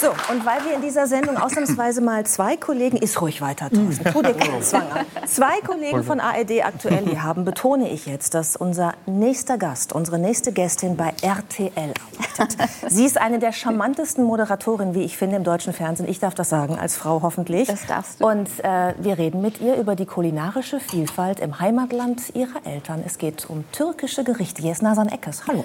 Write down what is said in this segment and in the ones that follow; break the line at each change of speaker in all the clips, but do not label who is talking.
So, und weil wir in dieser Sendung ausnahmsweise mal zwei Kollegen, ist ruhig weiter, Thorsten, tu dir keinen Zwang an. Zwei Kollegen von ARD aktuell hier haben, betone ich jetzt, dass unser nächster Gast, unsere nächste Gästin bei RTL arbeitet. Sie ist eine der charmantesten Moderatorinnen, wie ich finde, im deutschen Fernsehen. Ich darf das sagen, als Frau hoffentlich.
Das darfst du.
Und äh, wir reden mit ihr über die kulinarische Vielfalt im Heimatland ihrer Eltern. Es geht um türkische Gerichte. Hier ist Nasan Eckes. Hallo.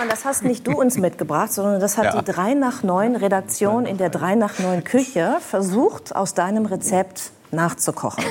Nasan, das hast nicht du uns mitgebracht, sondern das hat
Ja.
die 3 nach 9 Redaktion in der 3 nach 9 Küche versucht, aus deinem Rezept nachzukochen.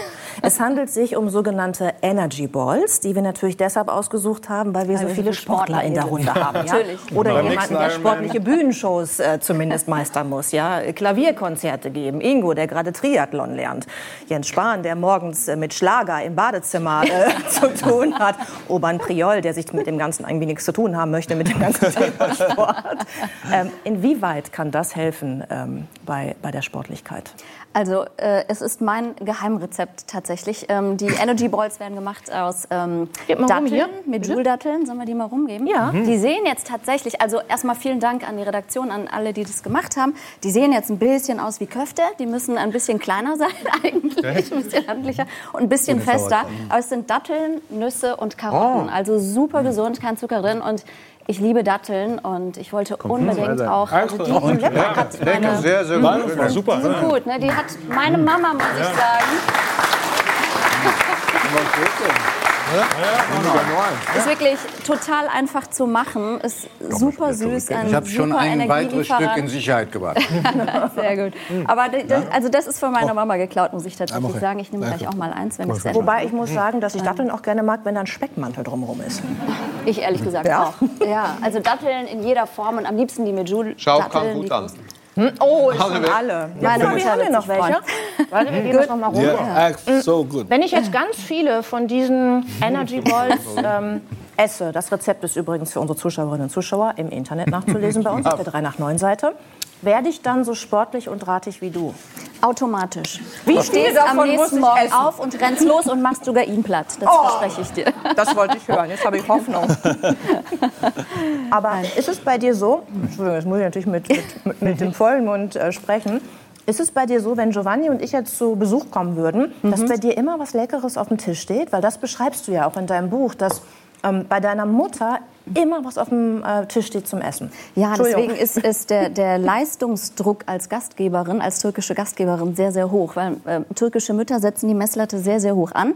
Es handelt sich um sogenannte Energy Balls, die wir natürlich deshalb ausgesucht haben, weil wir so
wir
viele
so viele
Sportler in der Runde haben. Ja?
Natürlich.
Oder
Beim
jemanden, der sportliche Bühnenshows äh, zumindest meistern muss. Ja? Klavierkonzerte geben. Ingo, der gerade Triathlon lernt. Jens Spahn, der morgens äh, mit Schlager im Badezimmer äh, zu tun hat. Oban Priol, der sich mit dem Ganzen irgendwie nichts zu tun haben möchte, mit dem ganzen Thema Sport. Ähm, inwieweit kann das helfen ähm, bei, bei der Sportlichkeit?
Also äh, es ist mein Geheimrezept tatsächlich. Ähm, die Energy Balls werden gemacht aus ähm, Datteln, Joule-Datteln. Sollen wir die mal rumgeben?
Ja.
Die sehen jetzt tatsächlich, also erstmal vielen Dank an die Redaktion, an alle, die das gemacht haben. Die sehen jetzt ein bisschen aus wie Köfte. Die müssen ein bisschen kleiner sein eigentlich, ein bisschen handlicher und ein bisschen fester. Aber es sind Datteln, Nüsse und Karotten. Also super gesund, kein Zucker drin und ich liebe Datteln und ich wollte unbedingt auch, also die
Lecker,
hat
lecker,
meine,
sehr, sehr gut.
War super.
die sind gut, ne? Die hat meine Mama, muss ich sagen. Ist wirklich total einfach zu machen. Ist super süß. Ein
Ich habe schon
super
ein weiteres Stück in. Sicherheit gebracht.
Sehr gut. Aber das, also das ist von meiner Mama geklaut, muss ich tatsächlich sagen. Ich nehme gleich auch mal eins, wenn ich es
Wobei ich muss sagen, dass ich Datteln auch gerne mag, wenn da ein Speckmantel drumherum ist.
Ich ehrlich gesagt
Ja.
auch. Ja, also Datteln in jeder Form und am liebsten die mit Joule.
Schau,
Datteln,
kam gut
die
an.
Großen.
Oh, ich
Alle
schon alle. Ja, wir
Mutter
haben wir noch welche. Warte, wir gehen das noch mal rum.
Yeah, acts so good.
Wenn ich jetzt ganz viele von diesen Energy Balls ähm, esse, das Rezept ist übrigens für unsere Zuschauerinnen und Zuschauer im Internet nachzulesen bei uns auf der 3 nach 9 Seite, werde ich dann so sportlich und drahtig wie du?
Automatisch.
Wie
du stehst am nächsten Morgen auf und rennst los und machst sogar ihn platt. Das
Oh.
verspreche ich dir.
Das wollte ich hören, jetzt habe ich Hoffnung. Aber ist es bei dir so, Entschuldigung, jetzt muss ich natürlich mit, mit, mit, dem vollen Mund äh, sprechen, ist es bei dir so, wenn Giovanni und ich jetzt zu Besuch kommen würden, dass bei dir immer was Leckeres auf dem Tisch steht? Weil das beschreibst du ja auch in deinem Buch, dass ähm, bei deiner Mutter immer was auf dem äh, Tisch steht zum Essen.
Ja, deswegen ist, ist der, der Leistungsdruck als Gastgeberin, als türkische Gastgeberin sehr, sehr hoch, weil äh, türkische Mütter setzen die Messlatte sehr, sehr hoch an.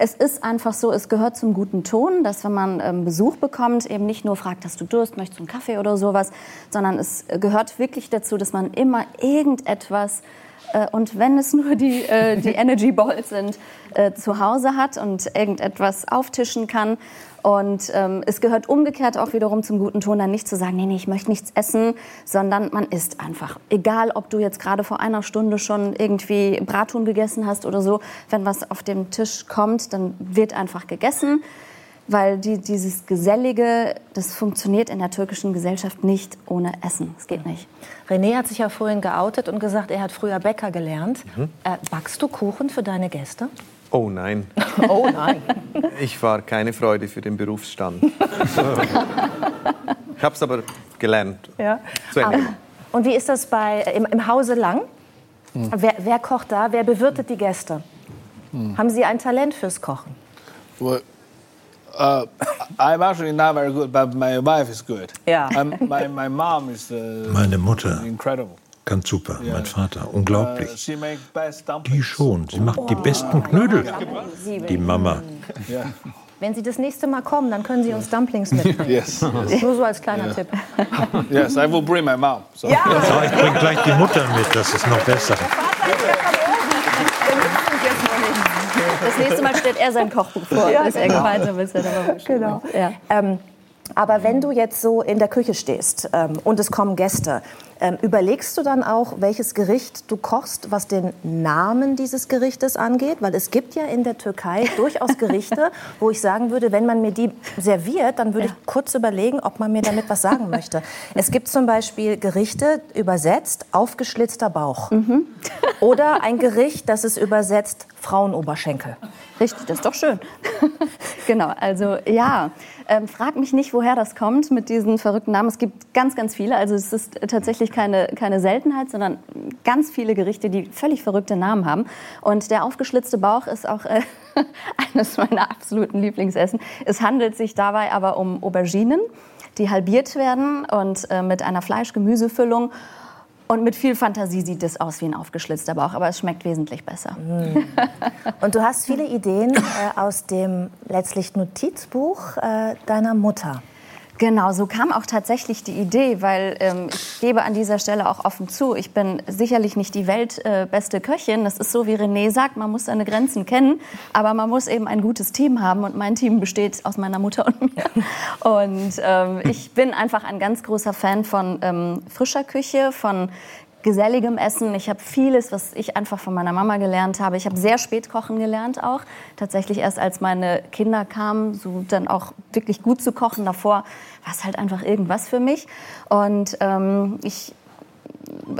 Es ist einfach so, es gehört zum guten Ton, dass wenn man ähm, Besuch bekommt, eben nicht nur fragt, hast du Durst, möchtest du einen Kaffee oder sowas, sondern es gehört wirklich dazu, dass man immer irgendetwas und wenn es nur die, äh, die Energy Balls sind, äh, zu Hause hat und irgendetwas auftischen kann. Und ähm, es gehört umgekehrt auch wiederum zum guten Ton, dann nicht zu sagen, nee, nee, ich möchte nichts essen, sondern man isst einfach. Egal, ob du jetzt gerade vor einer Stunde schon irgendwie Brathuhn gegessen hast oder so, wenn was auf den Tisch kommt, dann wird einfach gegessen. Weil die, dieses Gesellige, das funktioniert in der türkischen Gesellschaft nicht ohne Essen. Es geht nicht.
René hat sich ja vorhin geoutet und gesagt, er hat früher Bäcker gelernt. Äh, backst du Kuchen für deine Gäste?
Oh nein,
Oh nein.
ich war keine Freude für den Berufsstand. ich habe es aber gelernt.
Ja.
Zu Ende.
Und wie ist das bei, im, im Hause Lang? Wer, wer kocht da? Wer bewirtet die Gäste? Haben Sie ein Talent fürs Kochen?
Well, uh, I'm actually not very good, but my wife is good.
Yeah.
Um, my, my mom is uh,
Meine Mutter
incredible.
kann super, mein Vater,
Uh,
unglaublich.
she make best
Die
dumplings.
schon, sie macht die besten Knödel. Die Mama.
Yeah.
Wenn Sie das nächste Mal kommen, dann können Sie uns Dumplings mitbringen.
Yes.
Nur so als kleiner Tipp.
yes, I will bring my mom. So.
So, ich bring gleich die Mutter mit, das ist noch besser.
Das nächste Mal stellt er sein Kochbuch vor.
Ja,
er
genau.
gemeinsam ist. Ja,
Genau.
Ja.
Ähm, aber wenn du jetzt so in der Küche stehst ähm, und es kommen Gäste, ähm, überlegst du dann auch, welches Gericht du kochst, was den Namen dieses Gerichtes angeht? Weil es gibt ja in der Türkei durchaus Gerichte, wo ich sagen würde, wenn man mir die serviert, dann würde ich kurz überlegen, ob man mir damit was sagen möchte. Es gibt zum Beispiel Gerichte übersetzt aufgeschlitzter Bauch. Oder ein Gericht, das ist übersetzt Frauenoberschenkel.
Richtig, das ist doch schön. genau, also ja, ähm, frag mich nicht, woher das kommt mit diesen verrückten Namen. Es gibt ganz, ganz viele. Also es ist tatsächlich keine, keine Seltenheit, sondern ganz viele Gerichte, die völlig verrückte Namen haben. Und der aufgeschlitzte Bauch ist auch äh, eines meiner absoluten Lieblingsessen. Es handelt sich dabei aber um Auberginen, die halbiert werden und äh, mit einer Fleisch-Gemüsefüllung. Und mit viel Fantasie sieht es aus wie ein aufgeschlitzter Bauch, aber es schmeckt wesentlich besser. Mm.
Und du hast viele Ideen äh, aus dem letztlich Notizbuch äh, deiner Mutter.
Genau, so kam auch tatsächlich die Idee, weil ähm, ich gebe an dieser Stelle auch offen zu, ich bin sicherlich nicht die weltbeste äh, Köchin. Das ist so, wie René sagt, man muss seine Grenzen kennen, aber man muss eben ein gutes Team haben und mein Team besteht aus meiner Mutter und mir. Und ähm, ich bin einfach ein ganz großer Fan von ähm, frischer Küche, von geselligem Essen. Ich habe vieles, was ich einfach von meiner Mama gelernt habe. Ich habe sehr spät kochen gelernt auch. Tatsächlich erst als meine Kinder kamen, so dann auch wirklich gut zu kochen. Davor war es halt einfach irgendwas für mich. Und ähm, ich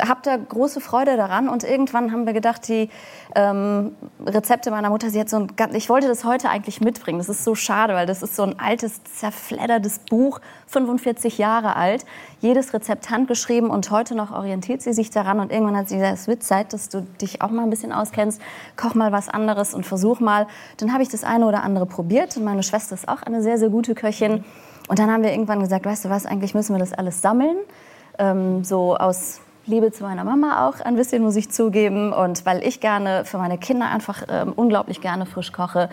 habe da große Freude daran. Und irgendwann haben wir gedacht, die ähm, Rezepte meiner Mutter, sie hat so ein, ich wollte das heute eigentlich mitbringen. Das ist so schade, weil das ist so ein altes, zerfleddertes Buch, 45 Jahre alt. Jedes Rezept handgeschrieben und heute noch orientiert sie sich daran. Und irgendwann hat sie gesagt, es wird Zeit, dass du dich auch mal ein bisschen auskennst. Koch mal was anderes und versuch mal. Dann habe ich das eine oder andere probiert. Und meine Schwester ist auch eine sehr, sehr gute Köchin. Und dann haben wir irgendwann gesagt, weißt du was, eigentlich müssen wir das alles sammeln. Ähm, so aus Liebe zu meiner Mama auch ein bisschen, muss ich zugeben. Und weil ich gerne für meine Kinder einfach ähm, unglaublich gerne frisch koche.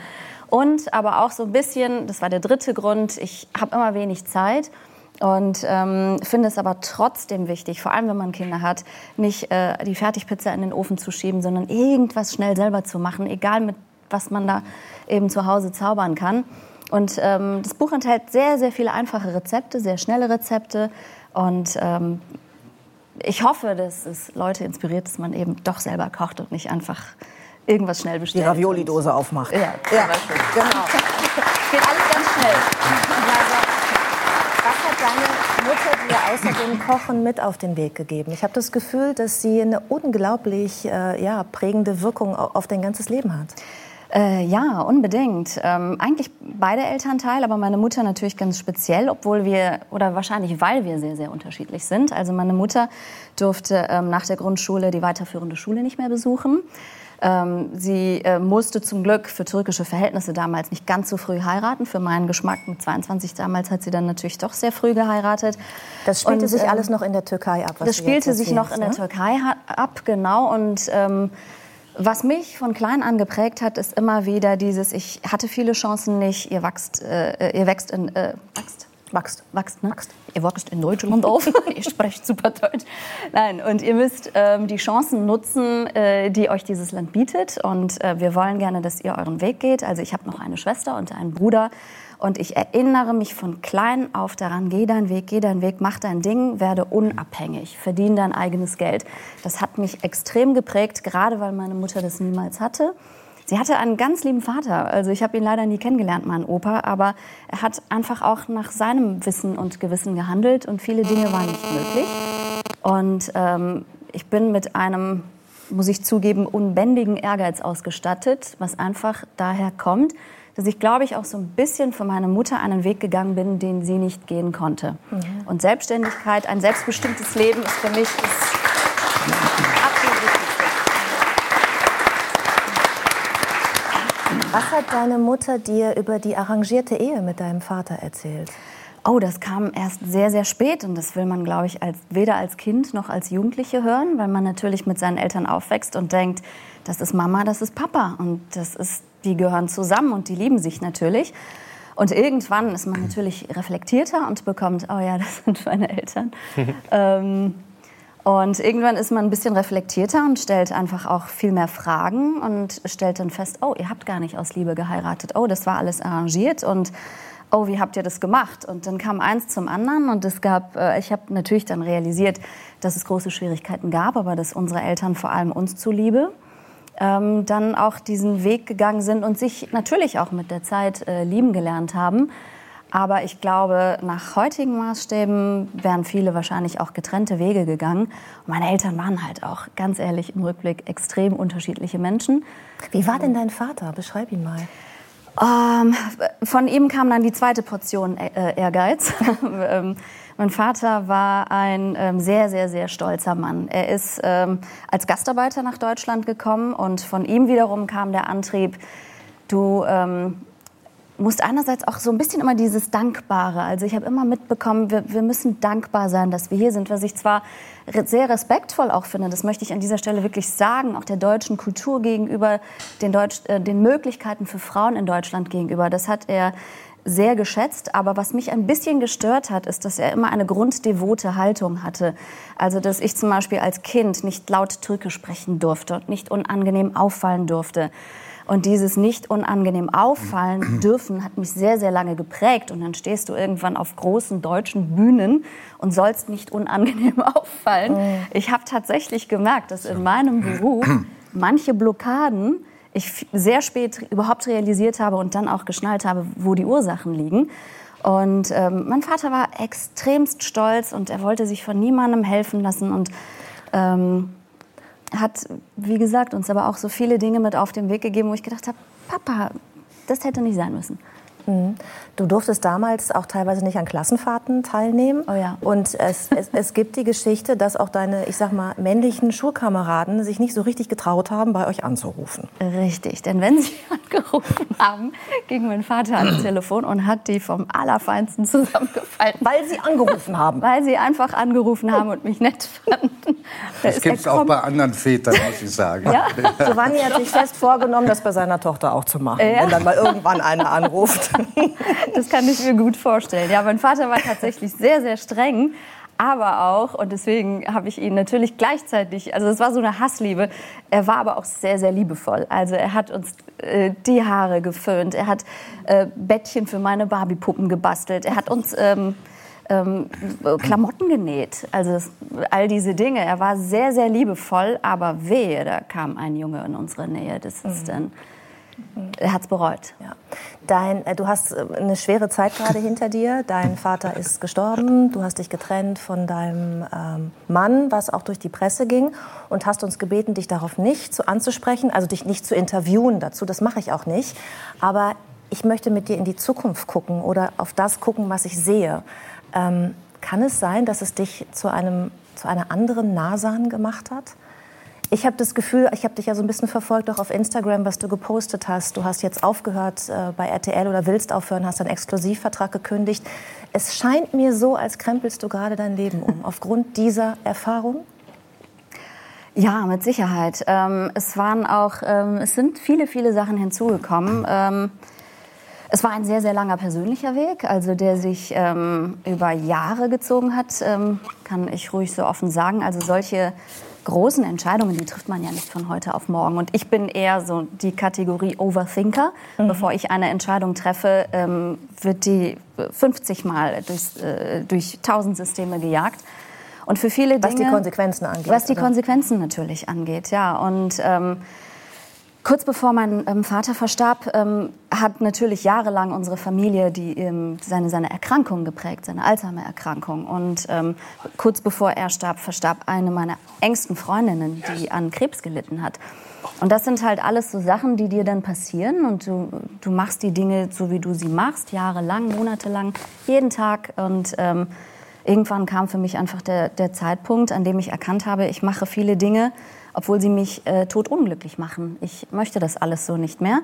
Und aber auch so ein bisschen, das war der dritte Grund, ich habe immer wenig Zeit. Und ähm, finde es aber trotzdem wichtig, vor allem wenn man Kinder hat, nicht äh, die Fertigpizza in den Ofen zu schieben, sondern irgendwas schnell selber zu machen, egal mit was man da eben zu Hause zaubern kann. Und ähm, das Buch enthält sehr, sehr viele einfache Rezepte, sehr schnelle Rezepte. Und ähm, ich hoffe, dass es Leute inspiriert, dass man eben doch selber kocht und nicht einfach irgendwas schnell bestellt.
Die Ravioli-Dose aufmacht.
Ja, ja. genau. Geht alles ganz schnell.
Was hat deine Mutter dir außer dem Kochen mit auf den Weg gegeben? Ich habe das Gefühl, dass sie eine unglaublich äh, ja, prägende Wirkung auf dein ganzes Leben hat.
Äh, ja, unbedingt. Ähm, eigentlich beide Elternteile, aber meine Mutter natürlich ganz speziell, obwohl wir, oder wahrscheinlich weil wir sehr, sehr unterschiedlich sind. Also meine Mutter durfte ähm, nach der Grundschule die weiterführende Schule nicht mehr besuchen. Ähm, sie äh, musste zum Glück für türkische Verhältnisse damals nicht ganz so früh heiraten. Für meinen Geschmack mit 22 damals hat sie dann natürlich doch sehr früh geheiratet.
Das spielte und, sich ähm, alles noch in der Türkei ab.
das spielte sich noch in der ne? Türkei ab, genau. Und ähm, was mich von klein an geprägt hat, ist immer wieder dieses, ich hatte viele Chancen nicht, ihr wächst, äh, ihr wächst in, äh, wächst, wächst, wächst, ne? wächst. Ihr wächst in Deutschland auf. ihr sprecht super Deutsch. Nein, und ihr müsst ähm, die Chancen nutzen, äh, die euch dieses Land bietet. Und äh, wir wollen gerne, dass ihr euren Weg geht. Also ich habe noch eine Schwester und einen Bruder. Und ich erinnere mich von klein auf daran, geh deinen Weg, geh deinen Weg, mach dein Ding, werde unabhängig, verdiene dein eigenes Geld. Das hat mich extrem geprägt, gerade weil meine Mutter das niemals hatte. Sie hatte einen ganz lieben Vater. Also ich habe ihn leider nie kennengelernt, meinen Opa, aber er hat einfach auch nach seinem Wissen und Gewissen gehandelt und viele Dinge waren nicht möglich. Und ähm, ich bin mit einem, muss ich zugeben, unbändigen Ehrgeiz ausgestattet, was einfach daher kommt, dass ich, glaube ich, auch so ein bisschen für meine Mutter einen Weg gegangen bin, den sie nicht gehen konnte. Mhm. Und Selbstständigkeit, ein selbstbestimmtes Leben ist für mich Wichtigste.
Was hat deine Mutter dir über die arrangierte Ehe mit deinem Vater erzählt?
Oh, das kam erst sehr, sehr spät und das will man, glaube ich, als, weder als Kind noch als Jugendliche hören, weil man natürlich mit seinen Eltern aufwächst und denkt, das ist Mama, das ist Papa und das ist die gehören zusammen und die lieben sich natürlich. Und irgendwann ist man natürlich reflektierter und bekommt, oh ja, das sind meine Eltern. ähm, und irgendwann ist man ein bisschen reflektierter und stellt einfach auch viel mehr Fragen und stellt dann fest, oh, ihr habt gar nicht aus Liebe geheiratet. Oh, das war alles arrangiert und oh, wie habt ihr das gemacht? Und dann kam eins zum anderen und es gab, äh, ich habe natürlich dann realisiert, dass es große Schwierigkeiten gab, aber dass unsere Eltern vor allem uns zuliebe ähm, dann auch diesen Weg gegangen sind und sich natürlich auch mit der Zeit äh, lieben gelernt haben. Aber ich glaube, nach heutigen Maßstäben wären viele wahrscheinlich auch getrennte Wege gegangen. Und meine Eltern waren halt auch, ganz ehrlich, im Rückblick extrem unterschiedliche Menschen.
Wie war denn dein Vater? Beschreib ihn mal.
Ähm, von ihm kam dann die zweite Portion äh, Ehrgeiz. ähm, mein Vater war ein ähm, sehr, sehr, sehr stolzer Mann. Er ist ähm, als Gastarbeiter nach Deutschland gekommen und von ihm wiederum kam der Antrieb, du musst einerseits auch so ein bisschen immer dieses Dankbare. Also ich habe immer mitbekommen, wir, wir, müssen dankbar sein, dass wir hier sind, was ich zwar sehr respektvoll auch finde, das möchte ich an dieser Stelle wirklich sagen, auch der deutschen Kultur gegenüber, den, Deutsch, äh, den Möglichkeiten für Frauen in Deutschland gegenüber. Das hat er sehr geschätzt, aber was mich ein bisschen gestört hat, ist, dass er immer eine grunddevote Haltung hatte. Also, dass ich zum Beispiel als Kind nicht laut Türkisch sprechen durfte und nicht unangenehm auffallen durfte. Und dieses nicht unangenehm auffallen dürfen hat mich sehr, sehr lange geprägt. Und dann stehst du irgendwann auf großen deutschen Bühnen und sollst nicht unangenehm auffallen. Oh. Ich habe tatsächlich gemerkt, dass in meinem Beruf manche Blockaden ich sehr spät überhaupt realisiert habe und dann auch geschnallt habe, wo die Ursachen liegen. Und ähm, mein Vater war extremst stolz und er wollte sich von niemandem helfen lassen und ähm, hat, wie gesagt, uns aber auch so viele Dinge mit auf den Weg gegeben, wo ich gedacht habe, Papa, das hätte nicht sein müssen.
Mhm. Du durftest damals auch teilweise nicht an Klassenfahrten teilnehmen.
Oh ja.
Und es, es, es gibt die Geschichte, dass auch deine, ich sag mal, männlichen Schulkameraden sich nicht so richtig getraut haben, bei euch anzurufen.
Richtig, denn wenn sie angerufen haben, ging mein Vater ans Telefon und hat die vom Allerfeinsten zusammengefallen.
Weil sie angerufen haben?
Weil sie einfach angerufen haben und mich nett fanden.
Das gibt es auch bei anderen Vätern, muss ich sagen. Ja?
Giovanni hat sich fest vorgenommen, das bei seiner Tochter auch zu machen, ja. wenn dann mal irgendwann einer anruft.
Das kann ich mir gut vorstellen. Ja, mein Vater war tatsächlich sehr, sehr streng. Aber auch, und deswegen habe ich ihn natürlich gleichzeitig, also es war so eine Hassliebe, er war aber auch sehr, sehr liebevoll. Also er hat uns äh, die Haare geföhnt, er hat äh, Bettchen für meine Barbiepuppen gebastelt, er hat uns ähm, ähm, Klamotten genäht, also all diese Dinge. Er war sehr, sehr liebevoll, aber wehe, da kam ein Junge in unsere Nähe. Das ist mhm. dann er hat es bereut.
Ja. Dein, äh, du hast äh, eine schwere Zeit gerade hinter dir. Dein Vater ist gestorben. Du hast dich getrennt von deinem ähm, Mann, was auch durch die Presse ging. Und hast uns gebeten, dich darauf nicht zu anzusprechen, also dich nicht zu interviewen dazu. Das mache ich auch nicht. Aber ich möchte mit dir in die Zukunft gucken oder auf das gucken, was ich sehe. Ähm, kann es sein, dass es dich zu, einem, zu einer anderen Nasan gemacht hat? Ich habe das Gefühl, ich habe dich ja so ein bisschen verfolgt, auch auf Instagram, was du gepostet hast. Du hast jetzt aufgehört äh, bei RTL oder willst aufhören, hast einen Exklusivvertrag gekündigt. Es scheint mir so, als krempelst du gerade dein Leben um. Aufgrund dieser Erfahrung?
Ja, mit Sicherheit. Ähm, es waren auch, ähm, es sind viele, viele Sachen hinzugekommen. Ähm, es war ein sehr, sehr langer persönlicher Weg, also der sich ähm, über Jahre gezogen hat, ähm, kann ich ruhig so offen sagen. Also solche großen Entscheidungen, die trifft man ja nicht von heute auf morgen. Und ich bin eher so die Kategorie Overthinker. Mhm. Bevor ich eine Entscheidung treffe, ähm, wird die 50 Mal durch, äh, durch 1000 Systeme gejagt. Und für viele
Dinge, was die Konsequenzen angeht.
Was die oder? Konsequenzen natürlich angeht, ja. Und ähm, Kurz bevor mein ähm, Vater verstarb, ähm, hat natürlich jahrelang unsere Familie die, ähm, seine, seine Erkrankung geprägt, seine Alzheimer-Erkrankung. Und ähm, kurz bevor er starb, verstarb eine meiner engsten Freundinnen, die an Krebs gelitten hat. Und das sind halt alles so Sachen, die dir dann passieren und du, du machst die Dinge so, wie du sie machst, jahrelang, monatelang, jeden Tag. Und ähm, irgendwann kam für mich einfach der, der Zeitpunkt, an dem ich erkannt habe, ich mache viele Dinge, obwohl sie mich äh, totunglücklich machen. Ich möchte das alles so nicht mehr.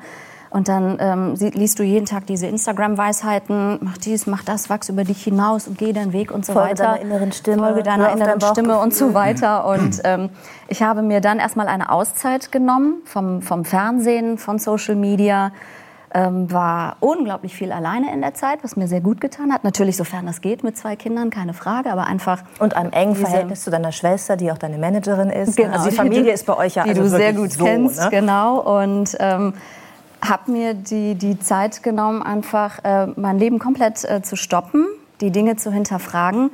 Und dann ähm, liest du jeden Tag diese Instagram-Weisheiten, mach dies, mach das, wachs über dich hinaus und geh deinen Weg und so
Folge
weiter.
Deiner inneren Stimme,
Folge deiner inneren Stimme und so weiter. Und ähm, ich habe mir dann erstmal eine Auszeit genommen vom, vom Fernsehen, von Social Media, ähm, war unglaublich viel alleine in der Zeit, was mir sehr gut getan hat. Natürlich, sofern das geht, mit zwei Kindern, keine Frage, aber einfach.
Und einem engen Verhältnis zu deiner Schwester, die auch deine Managerin ist. Genau, also die Familie die, ist bei euch ja
Die
also
du sehr gut
so,
kennst,
ne?
genau. Und ähm, habe mir die, die Zeit genommen, einfach äh, mein Leben komplett äh, zu stoppen, die Dinge zu hinterfragen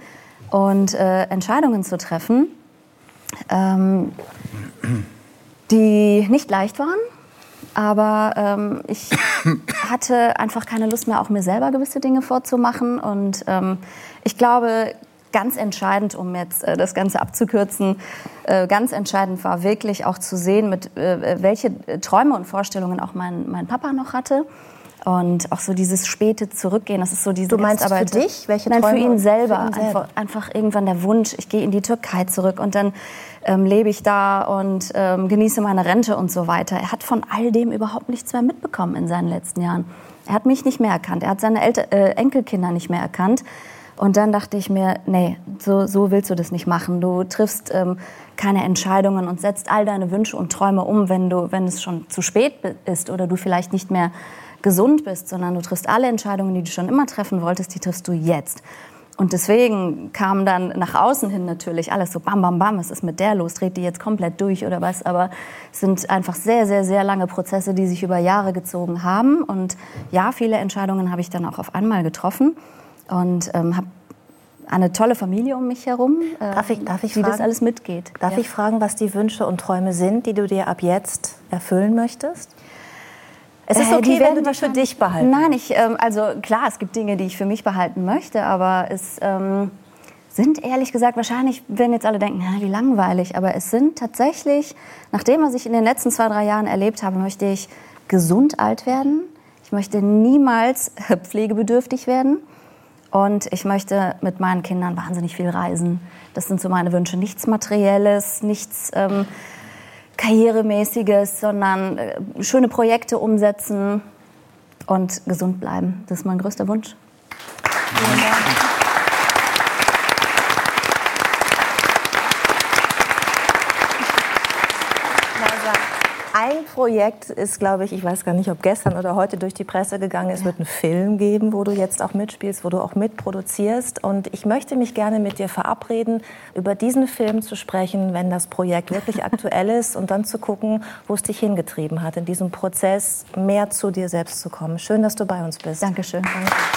und äh, Entscheidungen zu treffen, ähm, die nicht leicht waren Aber ähm, ich hatte einfach keine Lust mehr, auch mir selber gewisse Dinge vorzumachen. Und ähm, ich glaube, ganz entscheidend, um jetzt äh, das Ganze abzukürzen, äh, ganz entscheidend war wirklich auch zu sehen, mit äh, welche Träume und Vorstellungen auch mein, mein Papa noch hatte. Und auch so dieses späte Zurückgehen, das ist so diese
Du meinst für dich?
Welche Nein, Träume? für ihn selber. Für ihn selber. Einfach, einfach, irgendwann der Wunsch, ich gehe in die Türkei zurück und dann ähm, lebe ich da und ähm, genieße meine Rente und so weiter. Er hat von all dem überhaupt nichts mehr mitbekommen in seinen letzten Jahren. Er hat mich nicht mehr erkannt, er hat seine Elter äh, Enkelkinder nicht mehr erkannt. Und dann dachte ich mir, nee, so, so willst du das nicht machen. Du triffst ähm, keine Entscheidungen und setzt all deine Wünsche und Träume um, wenn, du, wenn es schon zu spät ist oder du vielleicht nicht mehr gesund bist, sondern du triffst alle Entscheidungen, die du schon immer treffen wolltest, die triffst du jetzt. Und deswegen kam dann nach außen hin natürlich alles so bam, bam, bam, was ist mit der los? Dreht die jetzt komplett durch oder was? Aber es sind einfach sehr, sehr, sehr lange Prozesse, die sich über Jahre gezogen haben. Und ja, viele Entscheidungen habe ich dann auch auf einmal getroffen und ähm, habe eine tolle Familie um mich herum,
äh, darf ich, darf ich
wie
fragen,
das alles mitgeht.
Darf ja. ich fragen, was die Wünsche und Träume sind, die du dir ab jetzt erfüllen möchtest? Es ist äh, okay, äh, wenn du die für dich behalten.
Nein, ich, ähm, also klar, es gibt Dinge, die ich für mich behalten möchte, aber es ähm, sind ehrlich gesagt wahrscheinlich, wenn jetzt alle denken, ja, wie langweilig, aber es sind tatsächlich, nach dem, was ich in den letzten zwei, drei Jahren erlebt habe, möchte ich gesund alt werden. Ich möchte niemals pflegebedürftig werden. Und ich möchte mit meinen Kindern wahnsinnig viel reisen. Das sind so meine Wünsche. Nichts Materielles, nichts ähm, Karrieremäßiges, sondern äh, schöne Projekte umsetzen und gesund bleiben. Das ist mein größter Wunsch. Vielen Dank.
Ein Projekt ist, glaube ich, ich weiß gar nicht, ob gestern oder heute durch die Presse gegangen ist, ja. wird einen Film geben, wo du jetzt auch mitspielst, wo du auch mitproduzierst. Und ich möchte mich gerne mit dir verabreden, über diesen Film zu sprechen, wenn das Projekt wirklich aktuell ist und dann zu gucken, wo es dich hingetrieben hat, in diesem Prozess mehr zu dir selbst zu kommen. Schön, dass du bei uns bist.
Dankeschön.
Danke.